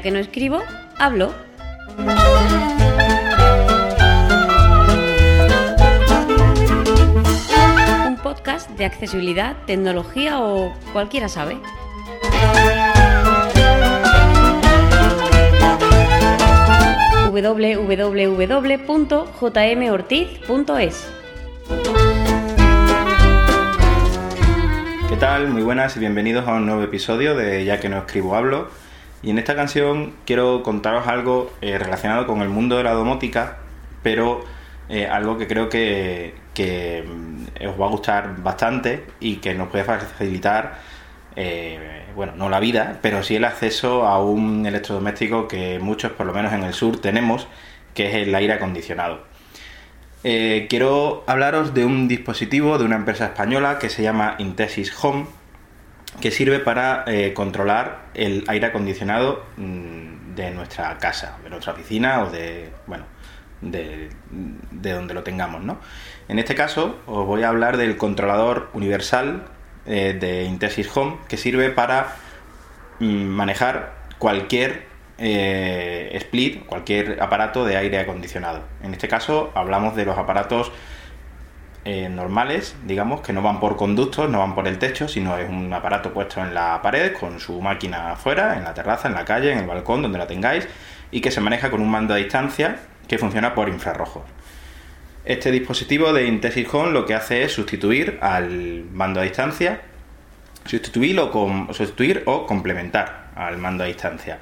ya que no escribo, hablo. Un podcast de accesibilidad, tecnología o cualquiera sabe. www.jmortiz.es ¿Qué tal? Muy buenas y bienvenidos a un nuevo episodio de Ya que no escribo hablo. Y en esta canción quiero contaros algo eh, relacionado con el mundo de la domótica, pero eh, algo que creo que, mm, os va a gustar bastante y que nos puede facilitar, eh, bueno, no la vida, pero sí el acceso a un electrodoméstico que muchos, por lo menos en el sur, tenemos, que es el aire acondicionado. Quiero hablaros de un dispositivo de una empresa española que se llama Intesis Home, que sirve para eh, controlar el aire acondicionado mm, de nuestra casa, de nuestra oficina o de, bueno, de, de, donde lo tengamos, ¿no? En este caso os voy a hablar del controlador universal eh, de Intesis Home, que sirve para mm, manejar cualquier eh, split, cualquier aparato de aire acondicionado. En este caso hablamos de los aparatos eh, normales, digamos, que no van por conductos, no van por el techo, sino es un aparato puesto en la pared con su máquina afuera, en la terraza, en la calle, en el balcón, donde la tengáis, y que se maneja con un mando a distancia que funciona por infrarrojos. Este dispositivo de Intesis Home lo que hace es sustituir al mando a distancia, sustituir o, sustituir o complementar al mando a distancia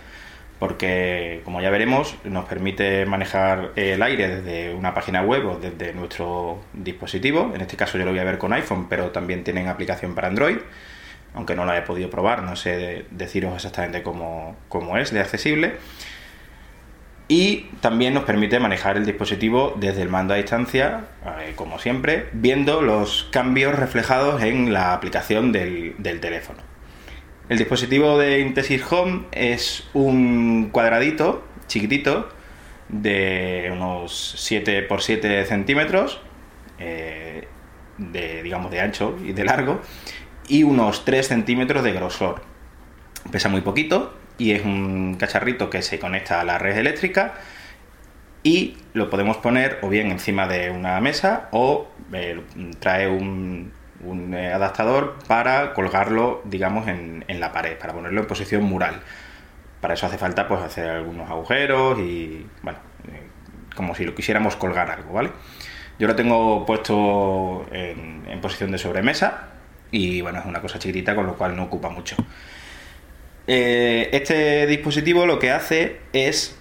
porque como ya veremos nos permite manejar el aire desde una página web o desde nuestro dispositivo. En este caso yo lo voy a ver con iPhone, pero también tienen aplicación para Android, aunque no la he podido probar, no sé deciros exactamente cómo, cómo es de accesible. Y también nos permite manejar el dispositivo desde el mando a distancia, eh, como siempre, viendo los cambios reflejados en la aplicación del, del teléfono. El dispositivo de Intesis Home es un cuadradito chiquitito de unos 7 x 7 centímetros eh, de, digamos, de ancho y de largo y unos 3 centímetros de grosor. Pesa muy poquito y es un cacharrito que se conecta a la red eléctrica y lo podemos poner o bien encima de una mesa o eh, trae un, un eh, adaptador para colgarlo, digamos, en, la pared, para ponerlo en posición mural. Para eso hace falta pues hacer algunos agujeros y, bueno, eh, como si lo quisiéramos colgar algo, ¿vale? Yo lo tengo puesto en, posición de sobremesa y, bueno, es una cosa chiquitita con lo cual no ocupa mucho. Eh, este dispositivo lo que hace es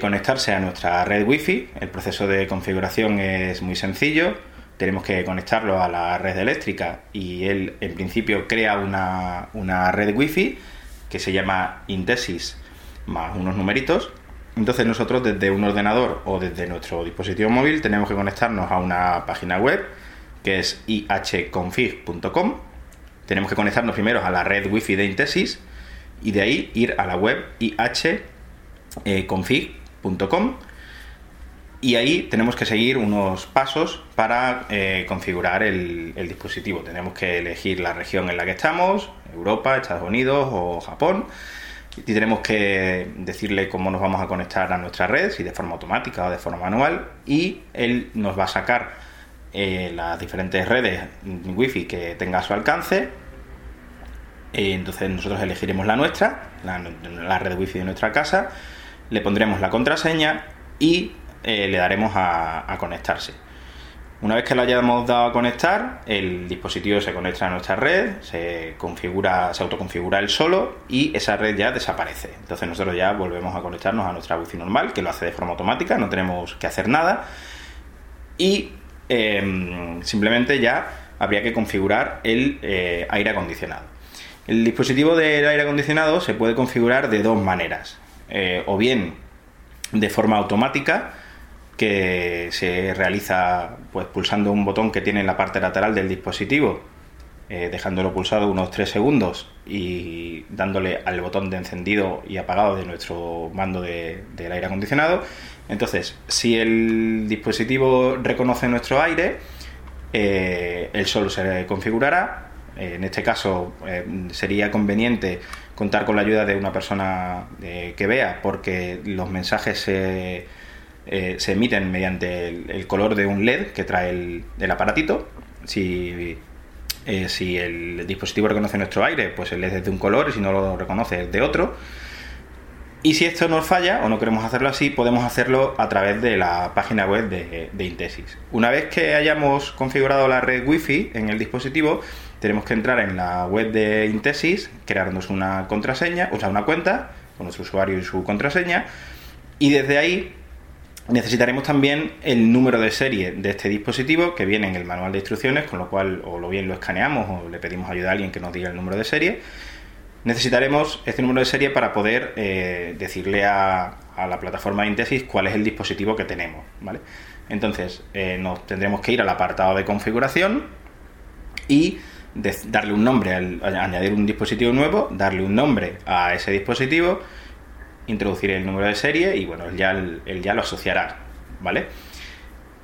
conectarse a nuestra red wifi. El proceso de configuración es muy sencillo tenemos que conectarlo a la red eléctrica y él en principio crea una, una red wifi que se llama Intesis más unos numeritos. Entonces nosotros desde un ordenador o desde nuestro dispositivo móvil tenemos que conectarnos a una página web que es ihconfig.com. Tenemos que conectarnos primero a la red wifi de Intesis y de ahí ir a la web ihconfig.com y ahí tenemos que seguir unos pasos para eh, configurar el, dispositivo. Tenemos que elegir la región en la que estamos, Europa, Estados Unidos o Japón. Y tenemos que decirle cómo nos vamos a conectar a nuestra red, si de forma automática o de forma manual. Y él nos va a sacar eh, las diferentes redes wifi que tenga a su alcance. Y entonces nosotros elegiremos la nuestra, la, la red wifi de nuestra casa. Le pondremos la contraseña y eh, le daremos a, conectarse. Una vez que lo hayamos dado a conectar, el dispositivo se conecta a nuestra red, se configura, se autoconfigura él solo y esa red ya desaparece. Entonces nosotros ya volvemos a conectarnos a nuestra wifi normal, que lo hace de forma automática, no tenemos que hacer nada. Y eh, simplemente ya habría que configurar el eh, aire acondicionado. El dispositivo del aire acondicionado se puede configurar de dos maneras. Eh, o bien de forma automática, que se realiza pues pulsando un botón que tiene en la parte lateral del dispositivo, eh, dejándolo pulsado unos 3 segundos y dándole al botón de encendido y apagado de nuestro mando de, del aire acondicionado. Entonces, si el dispositivo reconoce nuestro aire, eh, él solo se configurará, en este caso eh, sería conveniente contar con la ayuda de una persona eh, que vea, porque los mensajes se, se emiten mediante el, color de un LED que trae el, el aparatito. Si eh, si el dispositivo reconoce nuestro aire, pues el LED es de un color y si no lo reconoce es de otro. Y si esto nos falla o no queremos hacerlo así, podemos hacerlo a través de la página web de, de Intesis. Una vez que hayamos configurado la red Wi-Fi en el dispositivo, tenemos que entrar en la web de Intesis, crearnos una contraseña, o sea, una cuenta con nuestro usuario y su contraseña, y desde ahí Necesitaremos también el número de serie de este dispositivo que viene en el manual de instrucciones, con lo cual o lo bien lo escaneamos o le pedimos ayuda a alguien que nos diga el número de serie. Necesitaremos este número de serie para poder eh, decirle a, la plataforma de Intesis cuál es el dispositivo que tenemos. ¿vale? Entonces eh, nos tendremos que ir al apartado de configuración y darle un nombre, al, añadir un dispositivo nuevo, darle un nombre a ese dispositivo introducir el número de serie y bueno, él ya, ya lo asociará, ¿vale?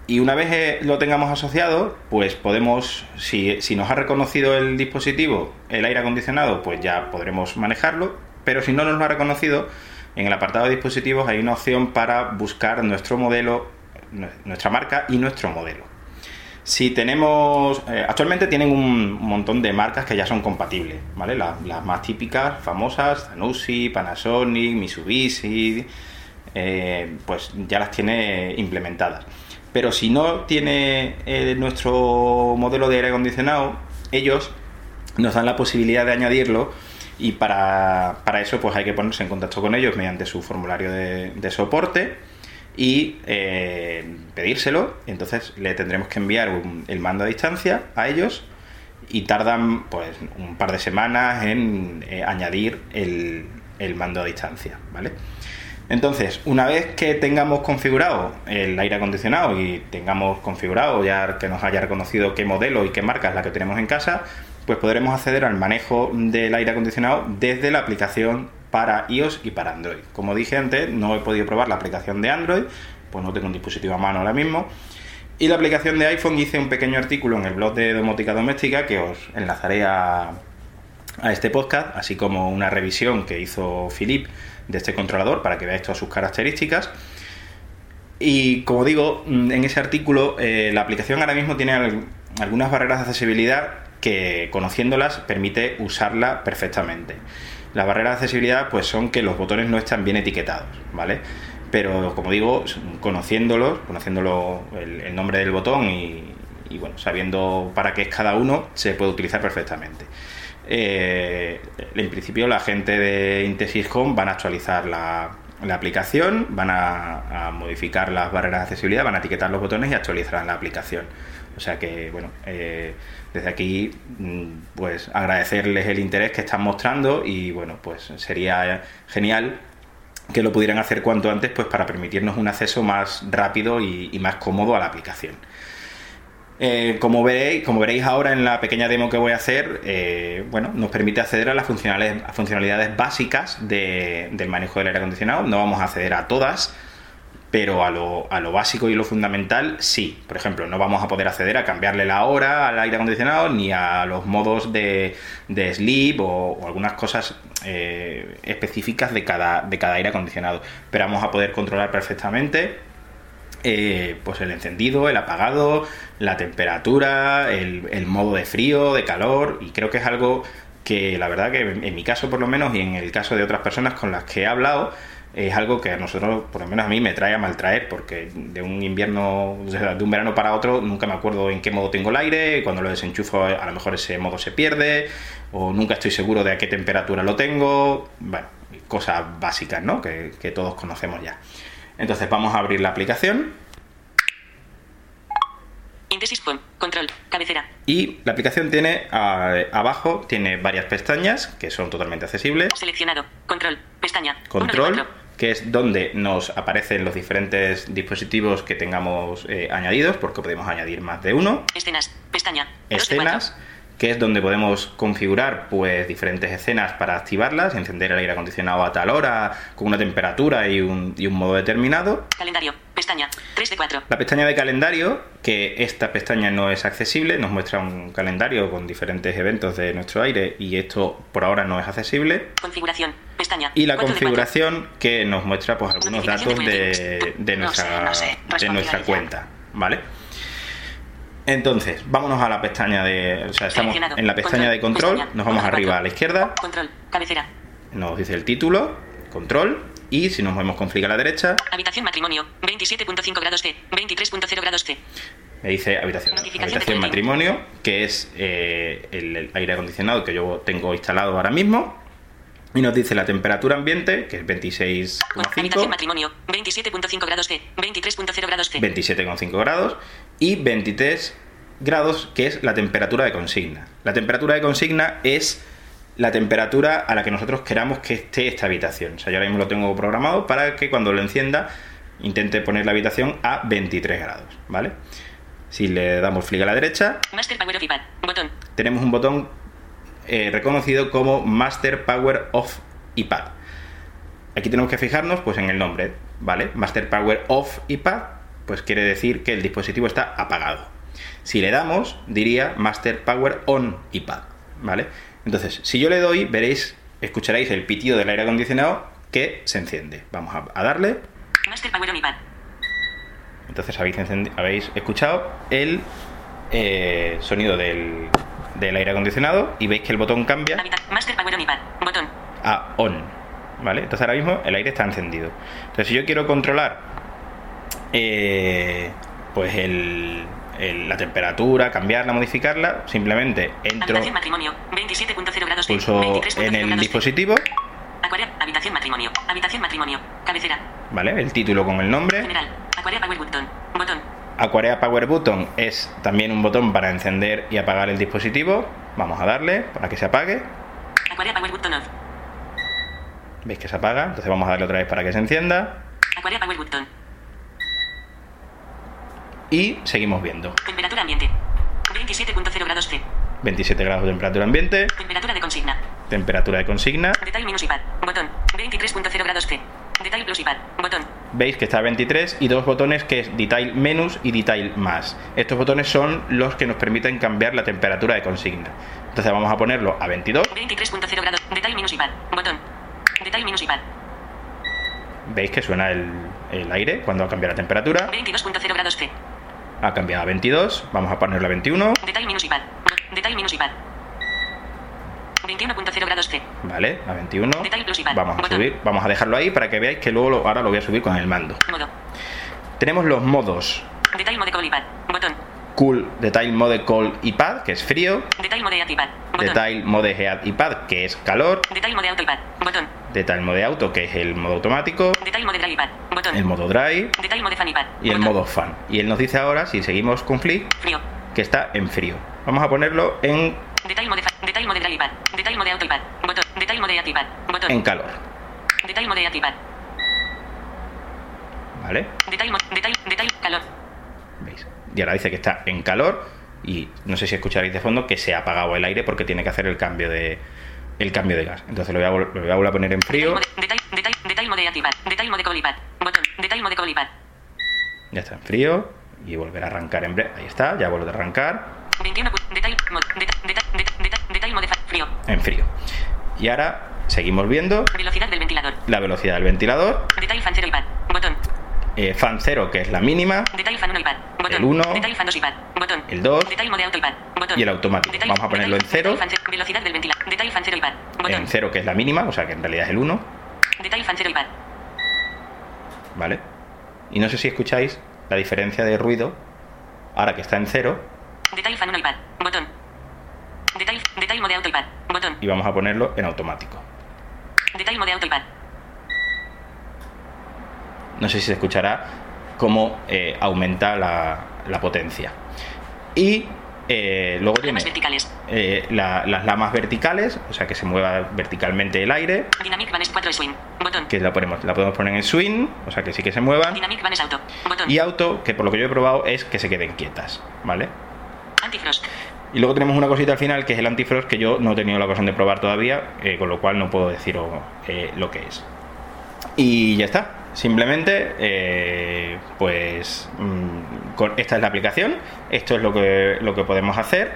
Y una vez eh, lo tengamos asociado, pues podemos, si, si, nos ha reconocido el dispositivo, el aire acondicionado, pues ya podremos manejarlo, pero si no nos lo ha reconocido, en el apartado de dispositivos hay una opción para buscar nuestro modelo, nuestra marca y nuestro modelo. Si tenemos. Eh, actualmente tienen un montón de marcas que ya son compatibles, ¿vale? Las, más típicas, famosas, Zanussi, Panasonic, Mitsubishi, eh, pues ya las tiene implementadas. Pero si no tiene eh, nuestro modelo de aire acondicionado, ellos nos dan la posibilidad de añadirlo y para, eso pues hay que ponerse en contacto con ellos mediante su formulario de soporte y eh, pedírselo. Entonces le tendremos que enviar el mando a distancia a ellos y tardan pues un par de semanas en eh, añadir el, el, mando a distancia, ¿vale? Entonces, una vez que tengamos configurado el aire acondicionado y tengamos configurado ya que nos haya reconocido qué modelo y qué marca es la que tenemos en casa, pues podremos acceder al manejo del aire acondicionado desde la aplicación para iOS y para Android. Como dije antes, no he podido probar la aplicación de Android, pues no tengo un dispositivo a mano ahora mismo. Y la aplicación de iPhone hice un pequeño artículo en el blog de domótica doméstica que os enlazaré a, este podcast, así como una revisión que hizo Philip de este controlador para que veáis todas sus características. Y como digo, en ese artículo, eh, la aplicación ahora mismo tiene algunas barreras de accesibilidad que conociéndolas permite usarla perfectamente. Las barreras de accesibilidad pues son que los botones no están bien etiquetados, ¿vale? Pero como digo, conociéndolos, conociéndolo el, nombre del botón y, bueno, sabiendo para qué es cada uno, se puede utilizar perfectamente. Eh, en principio la gente de Intesis Home van a actualizar la, aplicación, van a, modificar las barreras de accesibilidad, van a etiquetar los botones y actualizarán la aplicación. O sea que, bueno, eh, desde aquí, mm, pues agradecerles el interés que están mostrando y, bueno, pues sería genial que lo pudieran hacer cuanto antes, pues para permitirnos un acceso más rápido y, más cómodo a la aplicación. Eh, como, veréis, como veréis ahora en la pequeña demo que voy a hacer, eh, bueno, nos permite acceder a las funcionalidades, funcionalidades básicas del manejo del aire acondicionado. No vamos a acceder a todas, pero a lo, a lo, básico y lo fundamental sí. Por ejemplo, no vamos a poder acceder a cambiarle la hora al aire acondicionado ni a los modos de, de sleep o, algunas cosas eh, específicas de cada, de cada aire acondicionado. Pero vamos a poder controlar perfectamente eh, pues el encendido, el apagado, la temperatura, el, el modo de frío, de calor y creo que es algo que la verdad que en mi caso por lo menos y en el caso de otras personas con las que he hablado es algo que a nosotros, por lo menos a mí, me trae a maltraer, porque de un invierno, de un verano para otro, nunca me acuerdo en qué modo tengo el aire, cuando lo desenchufo a lo mejor ese modo se pierde, o nunca estoy seguro de a qué temperatura lo tengo, bueno, cosas básicas, ¿no? Que, todos conocemos ya. Entonces vamos a abrir la aplicación. control, cabecera. Y la aplicación tiene abajo tiene varias pestañas que son totalmente accesibles. Seleccionado, control, pestaña. Control que es donde nos aparecen los diferentes dispositivos que tengamos eh, añadidos, porque podemos añadir más de uno. Escenas, pestaña. Escenas, que es donde podemos configurar pues diferentes escenas para activarlas, encender el aire acondicionado a tal hora, con una temperatura y un, y un modo determinado. Calendario, Pestaña. 3 de 4. La pestaña de calendario, que esta pestaña no es accesible, nos muestra un calendario con diferentes eventos de nuestro aire y esto por ahora no es accesible. Configuración. Pestaña. Y la 4 de 4. configuración que nos muestra pues algunos datos de, de No sé, nuestra, no sé. de nuestra cuenta, ¿vale? Entonces, vámonos a la pestaña de... O sea, estamos en la pestaña de control, Pestaña. nos vamos arriba a la izquierda, Control. Cabecera. nos dice el título, control, y si nos movemos con flick a la derecha, Habitación matrimonio. 27.5 grados C. 23.0 grados C. me dice habitación, habitación matrimonio, que es eh, el, el aire acondicionado que yo tengo instalado ahora mismo. Y nos dice la temperatura ambiente, que es Habitación 26,5, matrimonio. 27.5 grados C. 23.0 grados C. 27,5 grados, y 23 grados, que es la temperatura de consigna. La temperatura de consigna es la temperatura a la que nosotros queramos que esté esta habitación. O sea, yo ahora mismo lo tengo programado para que cuando lo encienda intente poner la habitación a 23 grados, ¿vale? Si le damos flick a la derecha, Master Power of iPad. Botón. tenemos un botón eh, reconocido como Master Power Off iPad. Aquí tenemos que fijarnos pues en el nombre, ¿vale? Master Power Off iPad, pues quiere decir que el dispositivo está apagado. Si le damos, diría Master Power On iPad, ¿vale? Entonces, si yo le doy, veréis, escucharéis el pitido del aire acondicionado que se enciende. Vamos a, a darle. Entonces habéis, escuchado el eh, sonido del, del aire acondicionado y veis que el botón cambia a on. ¿Vale? Entonces ahora mismo el aire está encendido. Entonces si yo quiero controlar eh, pues el, el- la temperatura, cambiarla, modificarla, simplemente entro, matrimonio. 27.0 grados C. pulso 23.0 en el grados dispositivo. Habitación matrimonio. Habitación matrimonio. Cabecera. ¿vale? El título con el nombre. General. Power Button. Botón. Aquarea Power Button es también un botón para encender y apagar el dispositivo. Vamos a darle para que se apague. Aquaria Power Button off. Veis que se apaga, entonces vamos a darle otra vez para que se encienda. Power Button. Y seguimos viendo. Temperatura ambiente. 27.0 grados C. 27 grados de temperatura ambiente, Temperatura de consigna. temperatura de consigna. Detail minus iPad. Botón. 23.0 grados C. Detail plus iPad. Botón. Veis que está a 23 y dos botones que es Detail menos y Detail más. Estos botones son los que nos permiten cambiar la temperatura de consigna. Entonces vamos a ponerlo a 22. 23.0 grados. Detail minus iPad. Botón. Detail minus iPad. Veis que suena el, el aire cuando ha cambiado la temperatura. 22.0 grados C. Ha cambiado a 22. Vamos a ponerlo a 21. Detail minus iPad. Detail minus iPad. 21.0 grados C. Vale, a 21. Detail plus iPad. Vamos a Botón. subir, vamos a dejarlo ahí para que veáis que luego lo- ahora lo voy a subir con el mando. Modo. Tenemos los modos call iPad. Botón. Cool, Detail Mode Cold iPad, que es frío. Detail mode at iPad. Botón. Detail Mode Heat iPad, que es calor. Detail mode auto iPad. Botón. Detail Mode Auto, que es el modo automático. Detail mode dry iPad. Botón. El modo Dry Detail mode fan iPad. y el modo Fan. Y él nos dice ahora, si seguimos con Flick, Frío. que está en frío. Vamos a ponerlo en, Detail mode. Detail mode dry iPad. Detail mode auto iPad. Botón. Detail mode at iPad. Botón. en calor. Detail mode at iPad. ¿Vale? Detail mode. Detail. Detail. Calor. ¿Veis? Y ahora dice que está en calor y no sé si escucharéis de fondo que se ha apagado el aire porque tiene que hacer el cambio de el cambio de gas. Entonces lo voy a, vol- lo voy a volver a poner en frío. Ya está en frío y volver a arrancar en breve. Ahí está, ya vuelve a arrancar 21. pu- Detail. Mode. Detail. Detail. Detail. Detail mode fan. Frío. en frío. Y ahora seguimos viendo Velocidad del ventilador. la velocidad del ventilador, Detail fan 0 iPad. Eh, fan 0 que es la mínima Detail fan 1 iPad. Botón. El uno. Detail fan 2 iPad. Botón. El dos. Detail mode auto iPad. Botón. Y el automático. Vamos a ponerlo en detail- cero. detail fan ce- Velocidad del ventilador. Detail fan 0 iPad. Botón. en 0 que es la mínima, o sea que en realidad es el 1, Detail fan 0 iPad. ¿vale? Y no sé si escucháis la diferencia de ruido ahora que está en 0 Detail fan 1 iPad. Botón. Detail. Detail mode auto iPad. Botón. y vamos a ponerlo en automático. Detail mode auto iPad. No sé si se escuchará cómo eh, aumenta la, la potencia. Y eh, luego tiene eh, la- las lamas verticales, o sea que se mueva verticalmente el aire, Dynamic Vanes 4 swing. Botón. que la, ponemos, la podemos poner en swing, o sea que sí que se muevan. Dynamic Vanes auto. Botón. Y auto, que por lo que yo he probado es que se queden quietas, ¿vale? Antifrost. Y luego tenemos una cosita al final que es el antifrost que yo no he tenido la ocasión de probar todavía, eh, con lo cual no puedo deciros lo que es. Y ya está. Simplemente, eh, pues mm, con, esta es la aplicación, esto es lo que, lo que podemos hacer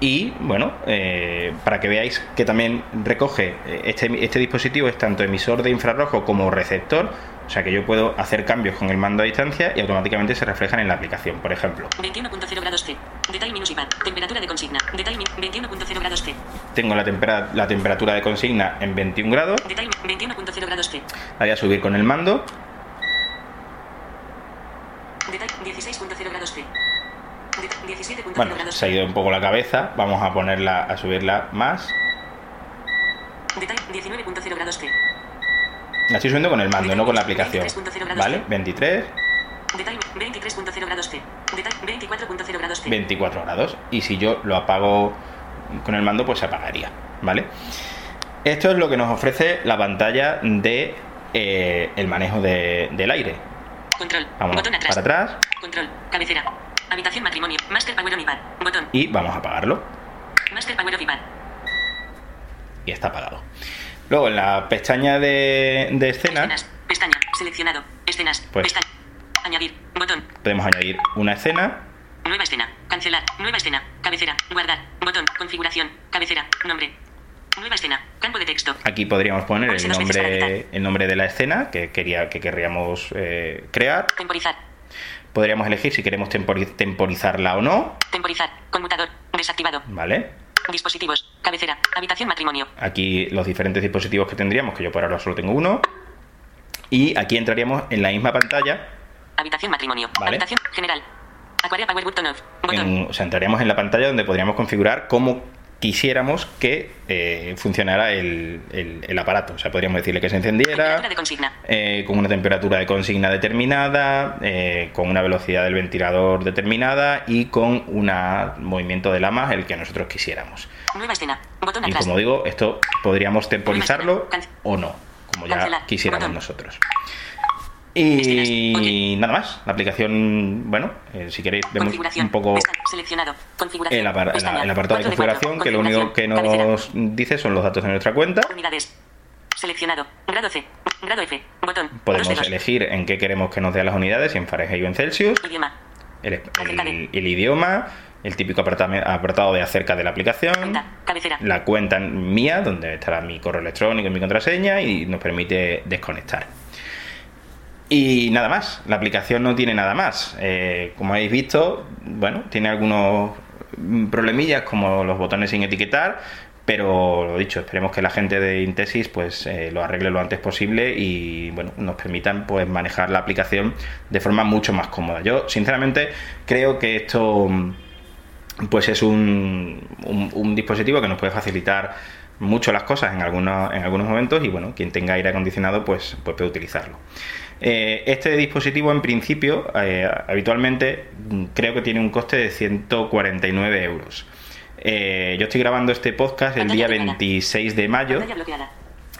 y bueno, eh, para que veáis que también recoge eh, este, este dispositivo es tanto emisor de infrarrojo como receptor, o sea que yo puedo hacer cambios con el mando a distancia y automáticamente se reflejan en la aplicación, por ejemplo. 21.0 grados C. Detalle minus IPAN. Temperatura de consigna. Detalle 21.0 grados C. Tengo la, tempera, la temperatura de consigna en 21 grados. Detalle 21.0 grados C. La voy a subir con el mando. Detalle 16.0 grados C. 17.0 Bueno, grados se ha ido un poco la cabeza. Vamos a ponerla, a subirla más. Detalle 19.0 grados C. La estoy subiendo con el mando, no con la aplicación. ¿Vale? 23, Detalle 23.0 grados C. Detalle 24.0 grados C. 24 grados. Y si yo lo apago con el mando, pues se apagaría. ¿Vale? Esto es lo que nos ofrece la pantalla de eh, el manejo de- del aire. Control. Vamos Botón atrás. para atrás Control. Cabecera. Habitación matrimonio. Master Power iPad. Botón. y vamos a apagarlo. Master Power iPad. Y está apagado. Luego en la pestaña de, de escena Escenas. Pestaña. Seleccionado. Escenas. Pues- Pestaña. Añadir. Botón. podemos añadir una escena. Nueva escena. Cancelar. Nueva escena. Cabecera. Guardar. Botón. Configuración. Cabecera. Nombre. Nueva escena. Campo de texto. Aquí podríamos poner el nombre, el nombre de la escena que, quería, que querríamos eh, crear. Temporizar. Podríamos elegir si queremos tempori- temporizarla o no. Temporizar. Conmutador. Desactivado. ¿Vale? Dispositivos. Cabecera. Habitación matrimonio. Aquí los diferentes dispositivos que tendríamos, que yo por ahora solo tengo uno. Y aquí entraríamos en la misma pantalla. Habitación matrimonio. Vale. Habitación general. Aquaria Power Button Off. Botón. en- o sea, entraríamos en la pantalla donde podríamos configurar cómo quisiéramos que eh, funcionara el, el- el aparato. O sea, podríamos decirle que se encendiera. Eh, con una temperatura de consigna determinada, eh, con una velocidad del ventilador determinada y con un movimiento de lamas el que nosotros quisiéramos. Nueva escena. Botón Y como digo, esto podríamos temporizarlo o no, como ya Cancelar. quisiéramos Botón. nosotros. Escenas. Y nada más, la aplicación, bueno, eh, si queréis vemos un poco. Seleccionado. Configuración. el, apar- Pestaña. el apartado de configuración, que lo único que nos dice son los datos de nuestra cuenta. Unidades. Seleccionado. Grado C. Grado F. Botón. Dos Podemos elegir en qué queremos que nos dé las unidades, si en Fahrenheit o en Celsius. Idioma. el, el- el idioma, el típico apartado de acerca de la aplicación, Cuenta. La cuenta mía, donde estará mi correo electrónico y mi contraseña, y nos permite desconectar. Y nada más, la aplicación no tiene nada más. Eh, como habéis visto, bueno, tiene algunos problemillas como los botones sin etiquetar, pero lo dicho, esperemos que la gente de Intesis pues eh, lo arregle lo antes posible y bueno, nos permitan pues manejar la aplicación de forma mucho más cómoda. Yo sinceramente creo que esto pues es un, un- un dispositivo que nos puede facilitar mucho las cosas en algunos, en algunos momentos y bueno, quien tenga aire acondicionado pues, pues puede utilizarlo. Eh, este dispositivo en principio eh, habitualmente mm, creo que tiene un coste de 149 euros. Eh, yo estoy grabando este podcast el día bloqueada. 26 de mayo.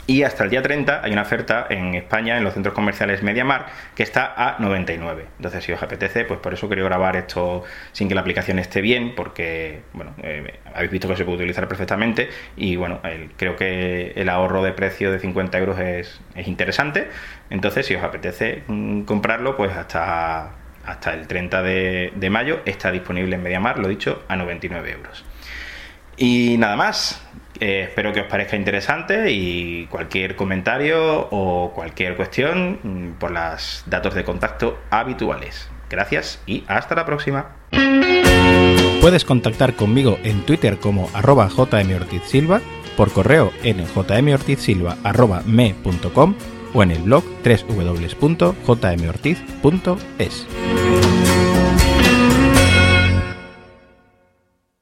Y hasta el día 30 hay una oferta en España, en los centros comerciales MediaMark, que está a 99. Entonces, si os apetece, pues por eso quería grabar esto sin que la aplicación esté bien, porque, bueno, eh, habéis visto que se puede utilizar perfectamente y, bueno, creo que el ahorro de precio de 50 euros es, es interesante. Entonces, si os apetece mm, comprarlo, pues hasta, hasta el 30 de, de mayo está disponible en MediaMark, lo dicho, a 99 euros. Y nada más. Eh, espero que os parezca interesante y cualquier comentario o cualquier cuestión mm, por los datos de contacto habituales. Gracias y hasta la próxima. Puedes contactar conmigo en Twitter como arroba jmortizsilva, por correo en jmortizsilva.me.com o en el blog www.jmortiz.es.